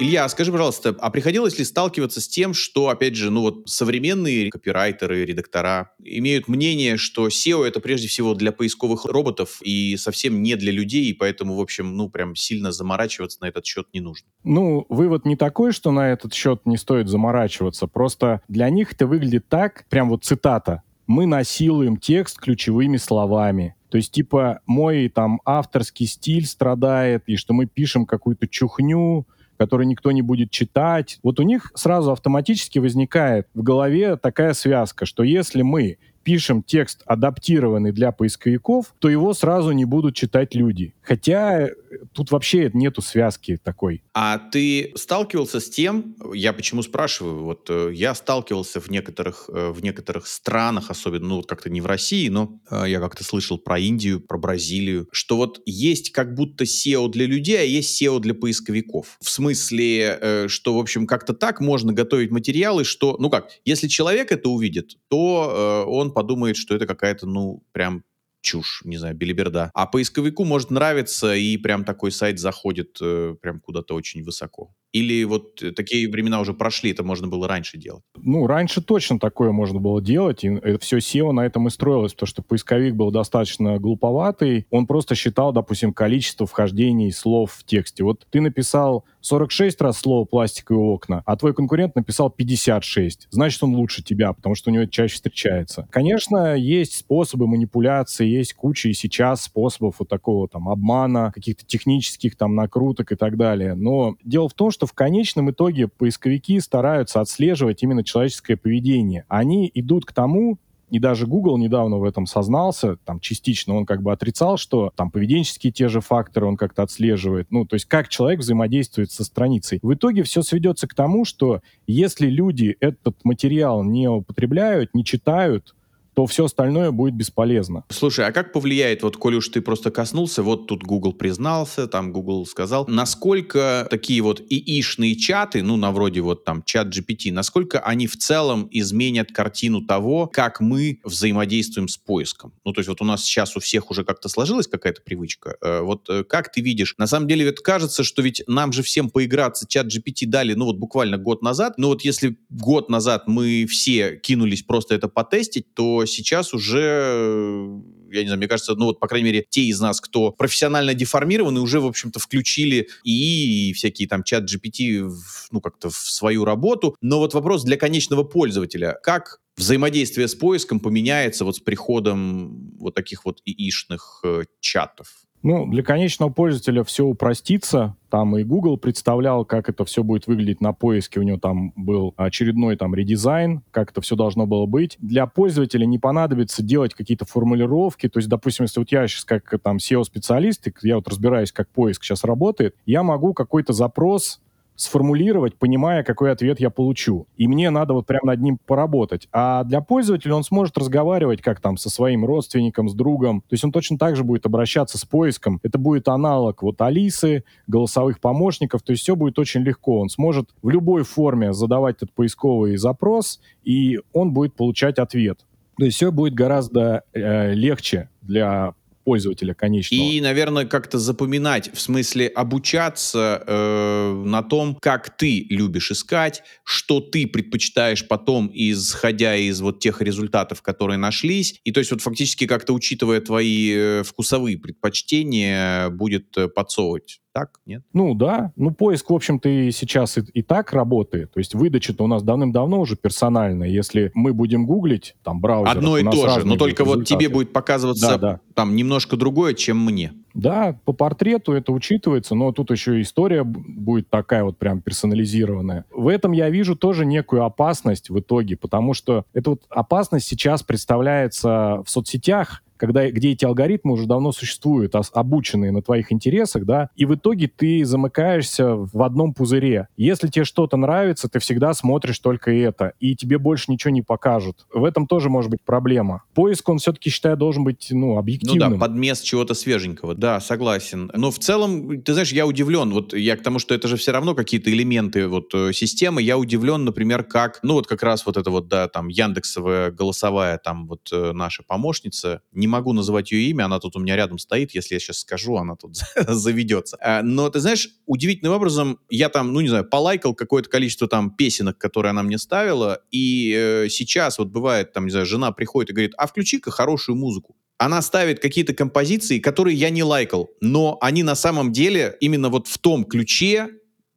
Илья, скажи, пожалуйста, а приходилось ли сталкиваться с тем, что, опять же, ну вот современные копирайтеры, редактора имеют мнение, что SEO это прежде всего для поисковых роботов и совсем не для людей, и поэтому, в общем, ну прям сильно заморачиваться на этот счет не нужно? Ну, вывод не такой, что на этот счет не стоит заморачиваться, просто для них это выглядит так, прям вот цитата, мы насилуем текст ключевыми словами. То есть, типа, мой там авторский стиль страдает, и что мы пишем какую-то чухню, которую никто не будет читать. Вот у них сразу автоматически возникает в голове такая связка, что если мы пишем текст, адаптированный для поисковиков, то его сразу не будут читать люди. Хотя э, тут вообще нету связки такой. А ты сталкивался с тем, я почему спрашиваю, вот э, я сталкивался в некоторых, э, в некоторых странах, особенно, ну, как-то не в России, но я как-то слышал про Индию, про Бразилию, что вот есть как будто SEO для людей, а есть SEO для поисковиков. В смысле, что, в общем, как-то так можно готовить материалы, что, ну как, если человек это увидит, то он подумает, что это какая-то, ну, прям чушь, не знаю, белиберда. А поисковику может нравиться, и прям такой сайт заходит э, прям куда-то очень высоко. Или вот э, такие времена уже прошли, это можно было раньше делать? Ну, раньше точно такое можно было делать, и это все SEO на этом и строилось, потому что поисковик был достаточно глуповатый, он просто считал, допустим, количество вхождений слов в тексте. Вот ты написал 46 раз слово «пластиковые окна», а твой конкурент написал 56. Значит, он лучше тебя, потому что у него это чаще встречается. Конечно, есть способы манипуляции, есть куча и сейчас способов вот такого там обмана, каких-то технических там накруток и так далее. Но дело в том, что в конечном итоге поисковики стараются отслеживать именно человеческое поведение. Они идут к тому, и даже Google недавно в этом сознался, там частично он как бы отрицал, что там поведенческие те же факторы он как-то отслеживает, ну, то есть как человек взаимодействует со страницей. В итоге все сведется к тому, что если люди этот материал не употребляют, не читают, то все остальное будет бесполезно. Слушай, а как повлияет, вот коли уж ты просто коснулся, вот тут Google признался, там Google сказал, насколько такие вот ИИшные чаты, ну, на вроде вот там чат GPT, насколько они в целом изменят картину того, как мы взаимодействуем с поиском? Ну, то есть вот у нас сейчас у всех уже как-то сложилась какая-то привычка. Э, вот э, как ты видишь? На самом деле ведь кажется, что ведь нам же всем поиграться чат GPT дали, ну, вот буквально год назад. Ну, вот если год назад мы все кинулись просто это потестить, то сейчас уже я не знаю, мне кажется, ну вот, по крайней мере, те из нас, кто профессионально деформированы, уже, в общем-то, включили и всякие там чат GPT, ну, как-то в свою работу. Но вот вопрос для конечного пользователя. Как взаимодействие с поиском поменяется вот с приходом вот таких вот ИИшных э, чатов? Ну, для конечного пользователя все упростится. Там и Google представлял, как это все будет выглядеть на поиске. У него там был очередной там редизайн, как это все должно было быть. Для пользователя не понадобится делать какие-то формулировки. То есть, допустим, если вот я сейчас как там SEO-специалист, я вот разбираюсь, как поиск сейчас работает, я могу какой-то запрос сформулировать, понимая, какой ответ я получу. И мне надо вот прямо над ним поработать. А для пользователя он сможет разговаривать как там со своим родственником, с другом. То есть он точно так же будет обращаться с поиском. Это будет аналог вот Алисы, голосовых помощников. То есть все будет очень легко. Он сможет в любой форме задавать этот поисковый запрос, и он будет получать ответ. То есть все будет гораздо э, легче для пользователя конечного. И, наверное, как-то запоминать, в смысле обучаться э, на том, как ты любишь искать, что ты предпочитаешь потом, исходя из вот тех результатов, которые нашлись. И то есть вот фактически как-то учитывая твои э, вкусовые предпочтения, будет э, подсовывать так, нет? Ну да, ну поиск, в общем-то, и сейчас и, и так работает. То есть выдача-то у нас давным-давно уже персональная. Если мы будем гуглить, там, браузер... Одно и то же, но только результаты. вот тебе будет показываться да, да. там немножко другое, чем мне. Да, по портрету это учитывается, но тут еще история будет такая вот прям персонализированная. В этом я вижу тоже некую опасность в итоге, потому что эта вот опасность сейчас представляется в соцсетях, когда, где эти алгоритмы уже давно существуют, обученные на твоих интересах, да, и в итоге ты замыкаешься в одном пузыре. Если тебе что-то нравится, ты всегда смотришь только это, и тебе больше ничего не покажут. В этом тоже может быть проблема. Поиск, он все-таки, считаю, должен быть, ну, объективным. Ну да, подмест чего-то свеженького. Да, согласен. Но в целом, ты знаешь, я удивлен, вот я к тому, что это же все равно какие-то элементы вот э, системы, я удивлен, например, как, ну вот как раз вот это вот, да, там, Яндексовая голосовая, там вот э, наша помощница, не могу называть ее имя, она тут у меня рядом стоит, если я сейчас скажу, она тут заведется. А, но ты знаешь, удивительным образом я там, ну не знаю, полайкал какое-то количество там песенок, которые она мне ставила, и э, сейчас вот бывает, там, не знаю, жена приходит и говорит, а включи-ка хорошую музыку она ставит какие-то композиции, которые я не лайкал, но они на самом деле именно вот в том ключе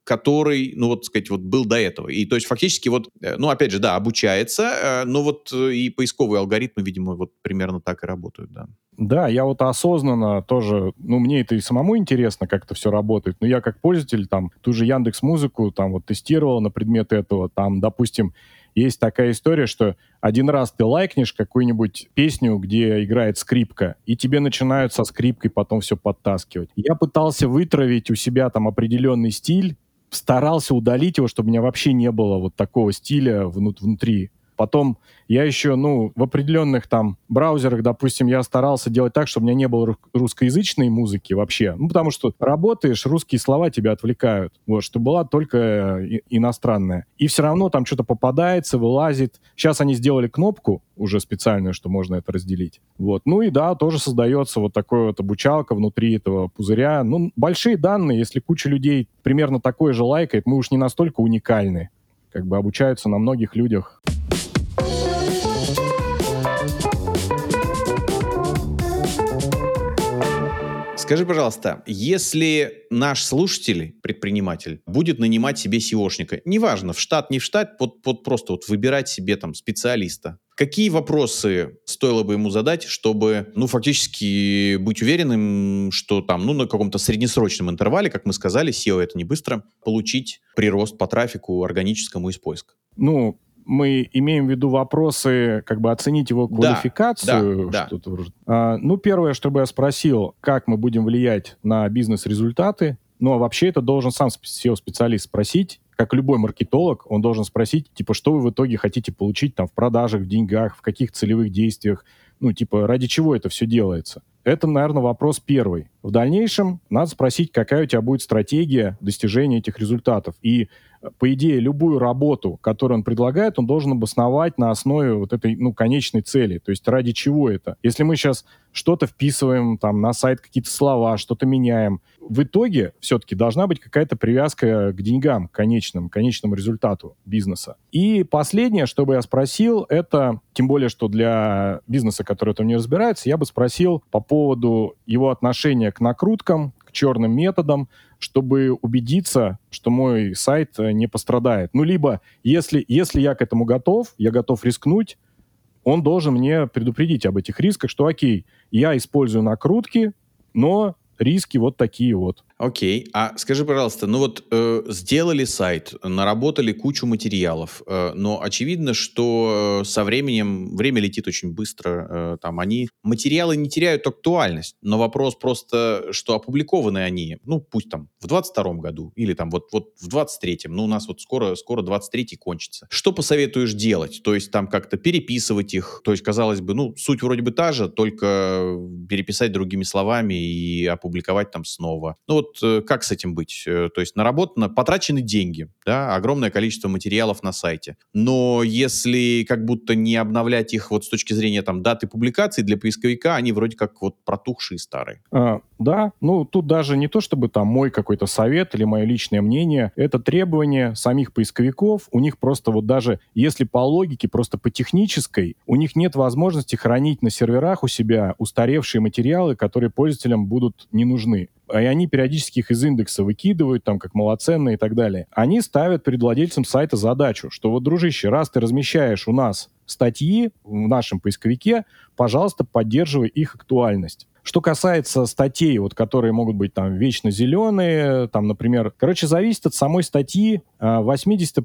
который, ну вот сказать, вот был до этого. И то есть фактически вот, э, ну опять же, да, обучается, э, но вот э, и поисковые алгоритмы, видимо, вот примерно так и работают, да. Да, я вот осознанно тоже, ну, мне это и самому интересно, как это все работает, но я как пользователь там ту же Яндекс Музыку там вот тестировал на предмет этого, там, допустим, есть такая история, что один раз ты лайкнешь какую-нибудь песню, где играет скрипка, и тебе начинают со скрипкой потом все подтаскивать. Я пытался вытравить у себя там определенный стиль, старался удалить его, чтобы у меня вообще не было вот такого стиля внутри. Потом я еще, ну, в определенных там браузерах, допустим, я старался делать так, чтобы у меня не было русскоязычной музыки вообще. Ну, потому что работаешь, русские слова тебя отвлекают. Вот, что была только э, иностранная. И все равно там что-то попадается, вылазит. Сейчас они сделали кнопку уже специальную, что можно это разделить. Вот. Ну и да, тоже создается вот такой вот обучалка внутри этого пузыря. Ну, большие данные, если куча людей примерно такое же лайкает, мы уж не настолько уникальны. Как бы обучаются на многих людях. Скажи, пожалуйста, если наш слушатель, предприниматель, будет нанимать себе SEOшника, неважно, в штат, не в штат, под, под просто вот выбирать себе там специалиста, Какие вопросы стоило бы ему задать, чтобы, ну, фактически быть уверенным, что там, ну, на каком-то среднесрочном интервале, как мы сказали, SEO это не быстро, получить прирост по трафику органическому из поиска? Ну, мы имеем в виду вопросы, как бы оценить его квалификацию. Да, да, да. А, ну, первое, чтобы я спросил, как мы будем влиять на бизнес-результаты. Ну, а вообще это должен сам SEO-специалист спросить, как любой маркетолог, он должен спросить, типа, что вы в итоге хотите получить там в продажах, в деньгах, в каких целевых действиях, ну, типа, ради чего это все делается. Это, наверное, вопрос первый. В дальнейшем надо спросить, какая у тебя будет стратегия достижения этих результатов. И, по идее, любую работу, которую он предлагает, он должен обосновать на основе вот этой, ну, конечной цели. То есть ради чего это. Если мы сейчас что-то вписываем там на сайт, какие-то слова, что-то меняем, в итоге все-таки должна быть какая-то привязка к деньгам, к конечным, к конечному результату бизнеса. И последнее, что бы я спросил, это, тем более, что для бизнеса, который в этом не разбирается, я бы спросил по поводу его отношения к накруткам, к черным методам, чтобы убедиться, что мой сайт не пострадает. Ну, либо, если, если я к этому готов, я готов рискнуть, он должен мне предупредить об этих рисках, что окей, я использую накрутки, но риски вот такие вот. Окей. А скажи, пожалуйста, ну вот э, сделали сайт, наработали кучу материалов, э, но очевидно, что э, со временем время летит очень быстро. Э, там они материалы не теряют актуальность, но вопрос просто, что опубликованы они, ну пусть там в 22 году или там вот вот в 23-м. Ну у нас вот скоро скоро 23-й кончится. Что посоветуешь делать? То есть там как-то переписывать их. То есть казалось бы, ну суть вроде бы та же, только переписать другими словами и опубликовать там снова. Ну вот Э, как с этим быть? Э, то есть наработано, потрачены деньги, да, огромное количество материалов на сайте. Но если как будто не обновлять их вот с точки зрения там даты публикации для поисковика, они вроде как вот протухшие старые. А, да, ну тут даже не то, чтобы там мой какой-то совет или мое личное мнение, это требование самих поисковиков. У них просто вот даже, если по логике, просто по технической, у них нет возможности хранить на серверах у себя устаревшие материалы, которые пользователям будут не нужны и они периодически их из индекса выкидывают, там, как малоценные и так далее. Они ставят перед владельцем сайта задачу, что вот, дружище, раз ты размещаешь у нас статьи в нашем поисковике, пожалуйста, поддерживай их актуальность. Что касается статей, вот, которые могут быть там вечно зеленые, там, например, короче, зависит от самой статьи. А, в 80%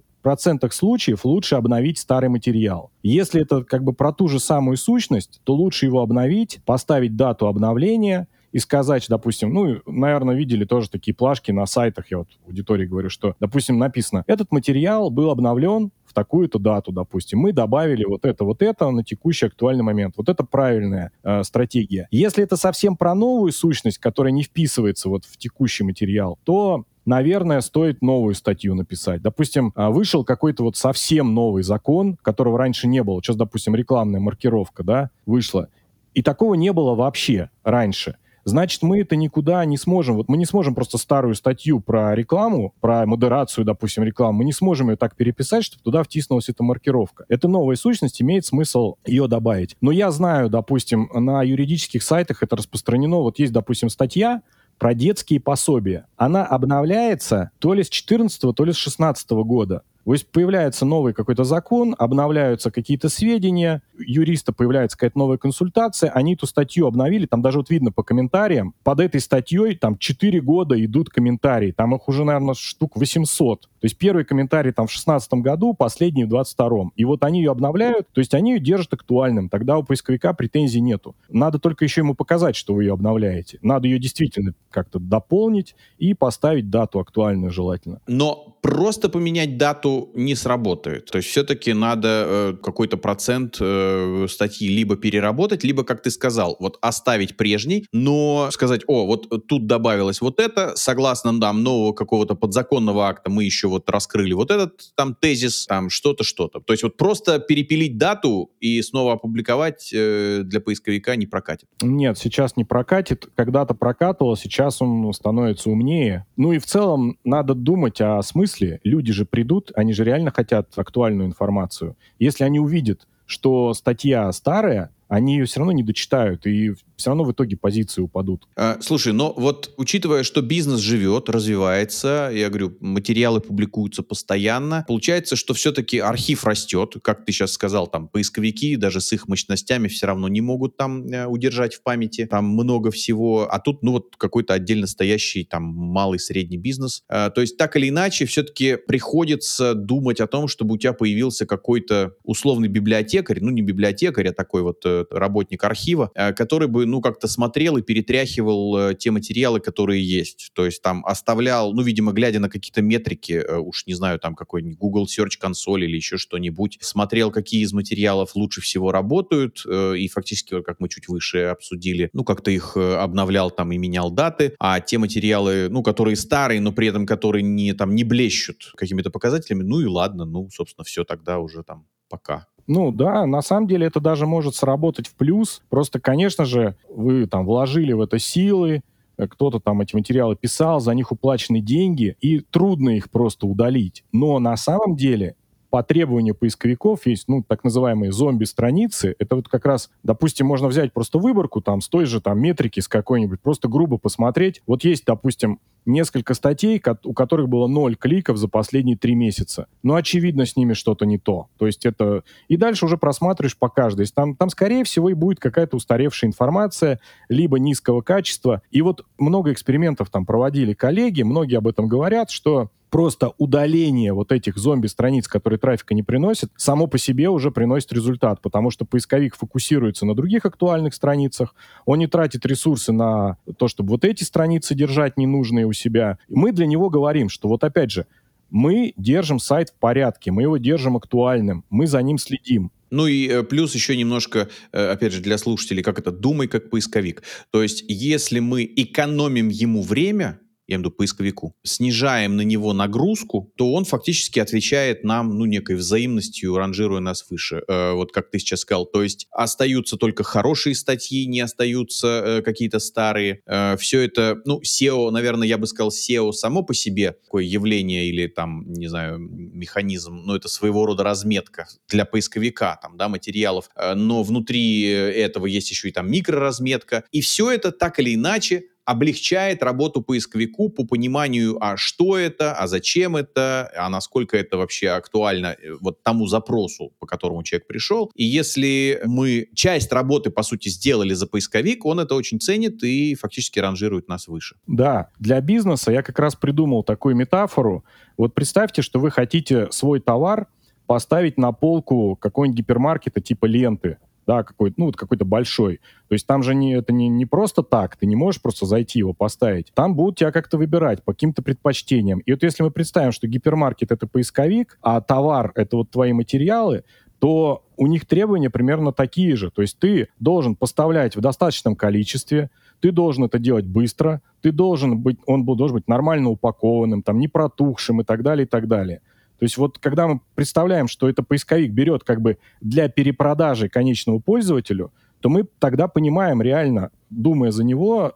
случаев лучше обновить старый материал. Если это как бы про ту же самую сущность, то лучше его обновить, поставить дату обновления – и сказать, допустим, ну, наверное, видели тоже такие плашки на сайтах, я вот аудитории говорю, что, допустим, написано, этот материал был обновлен в такую-то дату, допустим, мы добавили вот это, вот это на текущий актуальный момент. Вот это правильная э, стратегия. Если это совсем про новую сущность, которая не вписывается вот в текущий материал, то наверное, стоит новую статью написать. Допустим, а, вышел какой-то вот совсем новый закон, которого раньше не было. Сейчас, допустим, рекламная маркировка, да, вышла. И такого не было вообще раньше значит, мы это никуда не сможем. Вот мы не сможем просто старую статью про рекламу, про модерацию, допустим, рекламы, мы не сможем ее так переписать, чтобы туда втиснулась эта маркировка. Это новая сущность, имеет смысл ее добавить. Но я знаю, допустим, на юридических сайтах это распространено. Вот есть, допустим, статья, про детские пособия. Она обновляется то ли с 14 то ли с 16 года. То есть появляется новый какой-то закон, обновляются какие-то сведения, юриста появляется какая-то новая консультация, они эту статью обновили, там даже вот видно по комментариям, под этой статьей там 4 года идут комментарии, там их уже, наверное, штук 800. То есть первый комментарий там в 16 году, последний в 22 И вот они ее обновляют, то есть они ее держат актуальным. Тогда у поисковика претензий нету. Надо только еще ему показать, что вы ее обновляете. Надо ее действительно как-то дополнить и поставить дату актуальную желательно. Но просто поменять дату не сработает. То есть все-таки надо э, какой-то процент э, статьи либо переработать, либо, как ты сказал, вот оставить прежний, но сказать, о, вот тут добавилось вот это, согласно там нового какого-то подзаконного акта мы еще вот раскрыли вот этот там тезис, там что-то, что-то. То есть вот просто перепилить дату и снова опубликовать э, для поисковика не прокатит. Нет, сейчас не прокатит. Когда-то прокатывал, сейчас он становится умнее. Ну и в целом надо думать о смысле. Люди же придут, они же реально хотят актуальную информацию. Если они увидят, что статья старая, они ее все равно не дочитают, и все равно в итоге позиции упадут. А, слушай, но вот учитывая, что бизнес живет, развивается, я говорю, материалы публикуются постоянно, получается, что все-таки архив растет, как ты сейчас сказал, там поисковики даже с их мощностями все равно не могут там э, удержать в памяти, там много всего, а тут, ну вот какой-то отдельно стоящий там малый средний бизнес. А, то есть так или иначе все-таки приходится думать о том, чтобы у тебя появился какой-то условный библиотекарь, ну не библиотекарь, а такой вот э, работник архива, э, который бы, ну, как-то смотрел и перетряхивал э, те материалы, которые есть. То есть там оставлял, ну, видимо, глядя на какие-то метрики, э, уж не знаю, там какой-нибудь Google Search Console или еще что-нибудь, смотрел, какие из материалов лучше всего работают, и фактически, как мы чуть выше обсудили, ну, как-то их обновлял там и менял даты, а те материалы, ну, которые старые, но при этом которые не, там, не блещут какими-то показателями, ну и ладно, ну, собственно, все тогда уже там пока. Ну да, на самом деле это даже может сработать в плюс. Просто, конечно же, вы там вложили в это силы, э, кто-то там эти материалы писал, за них уплачены деньги, и трудно их просто удалить. Но на самом деле по требованию поисковиков есть, ну, так называемые зомби-страницы. Это вот как раз, допустим, можно взять просто выборку там с той же там метрики, с какой-нибудь, просто грубо посмотреть. Вот есть, допустим, несколько статей, у которых было ноль кликов за последние три месяца. Но, очевидно, с ними что-то не то. То есть это... И дальше уже просматриваешь по каждой. Там, там, скорее всего, и будет какая-то устаревшая информация, либо низкого качества. И вот много экспериментов там проводили коллеги, многие об этом говорят, что просто удаление вот этих зомби-страниц, которые трафика не приносят, само по себе уже приносит результат, потому что поисковик фокусируется на других актуальных страницах, он не тратит ресурсы на то, чтобы вот эти страницы держать ненужные у себя. мы для него говорим, что вот опять же, мы держим сайт в порядке, мы его держим актуальным, мы за ним следим. Ну и э, плюс еще немножко, э, опять же, для слушателей, как это, думай как поисковик. То есть, если мы экономим ему время, я имею в виду поисковику, снижаем на него нагрузку, то он фактически отвечает нам, ну, некой взаимностью, ранжируя нас выше. Э, вот как ты сейчас сказал. То есть остаются только хорошие статьи, не остаются э, какие-то старые. Э, все это, ну, SEO, наверное, я бы сказал, SEO само по себе такое явление или там, не знаю, механизм, но это своего рода разметка для поисковика, там, да, материалов. Э, но внутри этого есть еще и там микроразметка. И все это так или иначе облегчает работу поисковику по пониманию, а что это, а зачем это, а насколько это вообще актуально э, вот тому запросу, по которому человек пришел. И если мы часть работы, по сути, сделали за поисковик, он это очень ценит и фактически ранжирует нас выше. Да, для бизнеса я как раз придумал такую метафору. Вот представьте, что вы хотите свой товар поставить на полку какой-нибудь гипермаркета типа ленты да, какой-то, ну, вот какой-то большой. То есть там же не, это не, не просто так, ты не можешь просто зайти его поставить. Там будут тебя как-то выбирать по каким-то предпочтениям. И вот если мы представим, что гипермаркет — это поисковик, а товар — это вот твои материалы, то у них требования примерно такие же. То есть ты должен поставлять в достаточном количестве, ты должен это делать быстро, ты должен быть, он должен быть нормально упакованным, там, не протухшим и так далее, и так далее. То есть вот когда мы представляем, что это поисковик берет как бы для перепродажи конечному пользователю, то мы тогда понимаем реально, думая за него,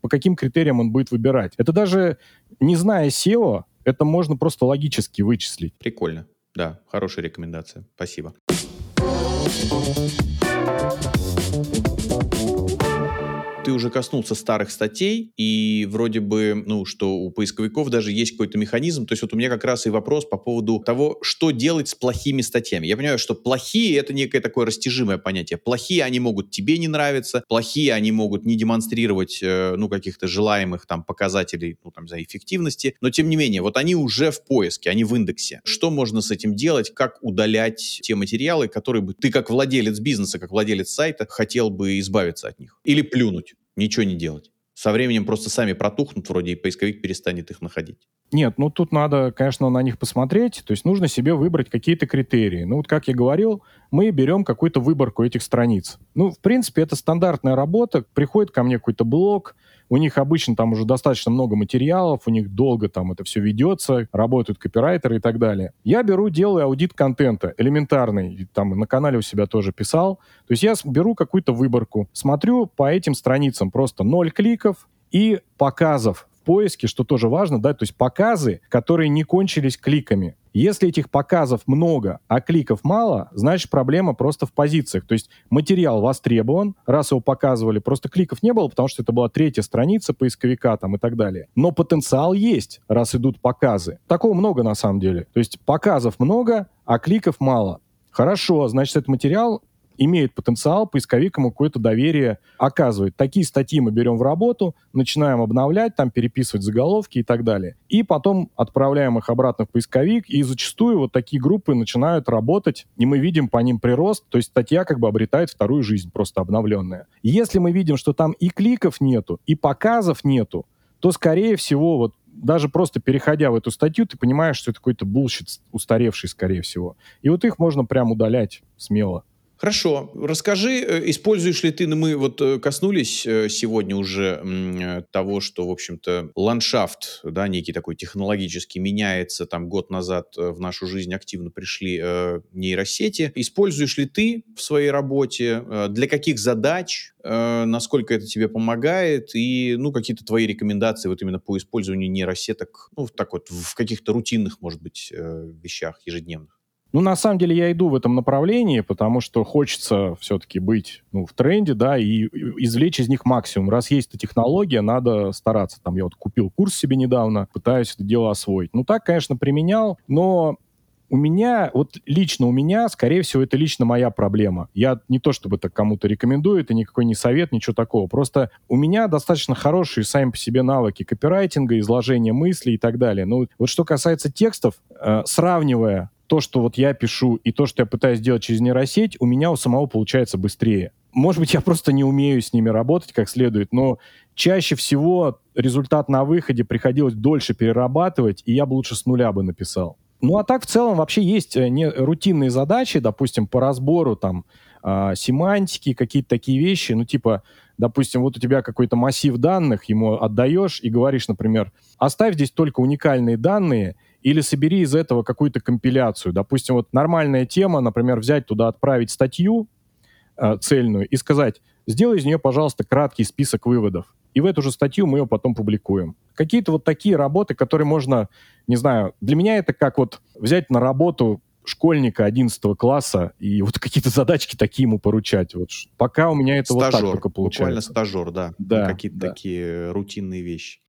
по каким критериям он будет выбирать. Это даже не зная SEO, это можно просто логически вычислить. Прикольно. Да, хорошая рекомендация. Спасибо. Ты уже коснулся старых статей, и вроде бы, ну, что у поисковиков даже есть какой-то механизм. То есть вот у меня как раз и вопрос по поводу того, что делать с плохими статьями. Я понимаю, что плохие — это некое такое растяжимое понятие. Плохие они могут тебе не нравиться, плохие они могут не демонстрировать, э, ну, каких-то желаемых там показателей, ну, там, за эффективности, но тем не менее, вот они уже в поиске, они в индексе. Что можно с этим делать? Как удалять те материалы, которые бы ты как владелец бизнеса, как владелец сайта хотел бы избавиться от них? Или плюнуть, ничего не делать? Со временем просто сами протухнут вроде, и поисковик перестанет их находить. Нет, ну тут надо, конечно, на них посмотреть. То есть нужно себе выбрать какие-то критерии. Ну вот, как я говорил, мы берем какую-то выборку этих страниц. Ну, в принципе, это стандартная работа. Приходит ко мне какой-то блог, у них обычно там уже достаточно много материалов, у них долго там это все ведется, работают копирайтеры и так далее. Я беру, делаю аудит контента, элементарный, там на канале у себя тоже писал. То есть я беру какую-то выборку, смотрю по этим страницам просто ноль кликов и показов в поиске, что тоже важно, да, то есть показы, которые не кончились кликами. Если этих показов много, а кликов мало, значит проблема просто в позициях. То есть материал востребован, раз его показывали, просто кликов не было, потому что это была третья страница поисковика там и так далее. Но потенциал есть, раз идут показы. Такого много на самом деле. То есть показов много, а кликов мало. Хорошо, значит, этот материал имеет потенциал, поисковик ему какое-то доверие оказывает. Такие статьи мы берем в работу, начинаем обновлять, там переписывать заголовки и так далее. И потом отправляем их обратно в поисковик, и зачастую вот такие группы начинают работать, и мы видим по ним прирост, то есть статья как бы обретает вторую жизнь, просто обновленная. Если мы видим, что там и кликов нету, и показов нету, то, скорее всего, вот даже просто переходя в эту статью, ты понимаешь, что это какой-то bullshit устаревший, скорее всего. И вот их можно прям удалять смело. Хорошо. Расскажи, э, используешь ли ты, ну, мы вот э, коснулись э, сегодня уже того, что, в общем-то, ландшафт, да, некий такой технологический меняется, там год назад в нашу жизнь активно пришли нейросети. Используешь ли ты в своей работе, для каких задач, насколько это тебе помогает, и, ну, какие-то твои рекомендации вот именно по использованию нейросеток, ну, так вот, в каких-то рутинных, может быть, вещах ежедневных? Ну, на самом деле, я иду в этом направлении, потому что хочется все-таки быть ну, в тренде, да, и извлечь из них максимум. Раз есть эта технология, надо стараться. Там я вот купил курс себе недавно, пытаюсь это дело освоить. Ну, так, конечно, применял, но у меня, вот лично у меня, скорее всего, это лично моя проблема. Я не то чтобы так кому-то рекомендую, это никакой не совет, ничего такого. Просто у меня достаточно хорошие сами по себе навыки копирайтинга, изложения мыслей и так далее. Ну, вот что касается текстов, э, сравнивая то, что вот я пишу, и то, что я пытаюсь сделать через нейросеть, у меня у самого получается быстрее. Может быть, я просто не умею с ними работать как следует, но чаще всего результат на выходе приходилось дольше перерабатывать, и я бы лучше с нуля бы написал. Ну а так в целом вообще есть э, не, рутинные задачи, допустим, по разбору там э, семантики, какие-то такие вещи, ну типа, допустим, вот у тебя какой-то массив данных, ему отдаешь и говоришь, например, оставь здесь только уникальные данные, или собери из этого какую-то компиляцию. Допустим, вот нормальная тема, например, взять туда, отправить статью э, цельную и сказать, сделай из нее, пожалуйста, краткий список выводов. И в эту же статью мы ее потом публикуем. Какие-то вот такие работы, которые можно, не знаю, для меня это как вот взять на работу школьника 11 класса и вот какие-то задачки такие ему поручать. Вот пока у меня это стажер, вот так только получается. Буквально стажер, да. Да. Какие-то да. такие рутинные вещи.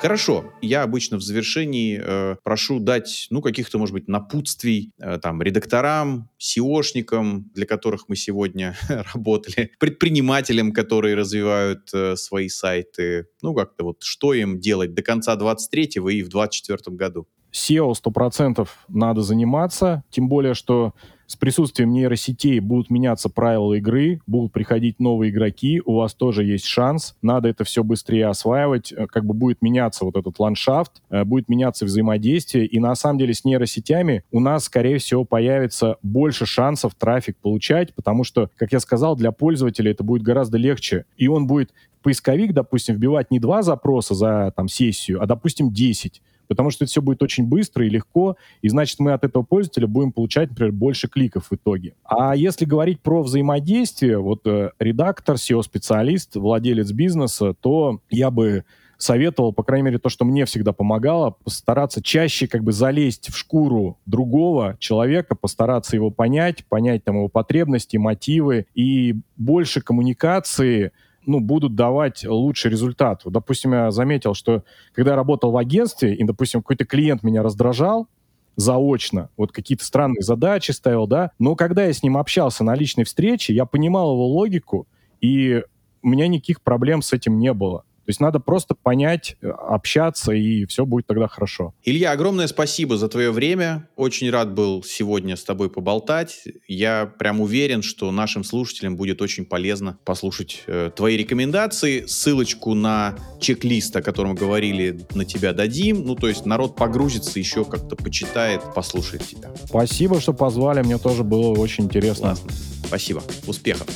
Хорошо, я обычно в завершении э, прошу дать, ну, каких-то, может быть, напутствий э, там редакторам, SEOшникам, для которых мы сегодня работали, предпринимателям, которые развивают э, свои сайты, ну, как-то вот, что им делать до конца 23-го и в 24 году. SEO 100% надо заниматься, тем более, что с присутствием нейросетей будут меняться правила игры, будут приходить новые игроки, у вас тоже есть шанс, надо это все быстрее осваивать, э, как бы будет меняться вот этот ландшафт, э, будет меняться взаимодействие, и на самом деле с нейросетями у нас, скорее всего, появится больше шансов трафик получать, потому что, как я сказал, для пользователя это будет гораздо легче, и он будет поисковик, допустим, вбивать не два запроса за там, сессию, а, допустим, 10 потому что это все будет очень быстро и легко, и значит мы от этого пользователя будем получать, например, больше кликов в итоге. А если говорить про взаимодействие, вот э, редактор, SEO-специалист, владелец бизнеса, то я бы советовал, по крайней мере, то, что мне всегда помогало, постараться чаще как бы залезть в шкуру другого человека, постараться его понять, понять там его потребности, мотивы и больше коммуникации ну, будут давать лучший результат. Вот, допустим, я заметил, что когда я работал в агентстве, и, допустим, какой-то клиент меня раздражал, заочно, вот какие-то странные задачи ставил, да, но когда я с ним общался на личной встрече, я понимал его логику, и у меня никаких проблем с этим не было. То есть надо просто понять, э, общаться, и все будет тогда хорошо. Илья, огромное спасибо за твое время. Очень рад был сегодня с тобой поболтать. Я прям уверен, что нашим слушателям будет очень полезно послушать э, твои рекомендации. Ссылочку на чек-лист, о котором говорили, на тебя дадим. Ну, то есть народ погрузится, еще как-то почитает, послушает тебя. Спасибо, что позвали. Мне тоже было очень интересно. Классно. Спасибо. Успехов.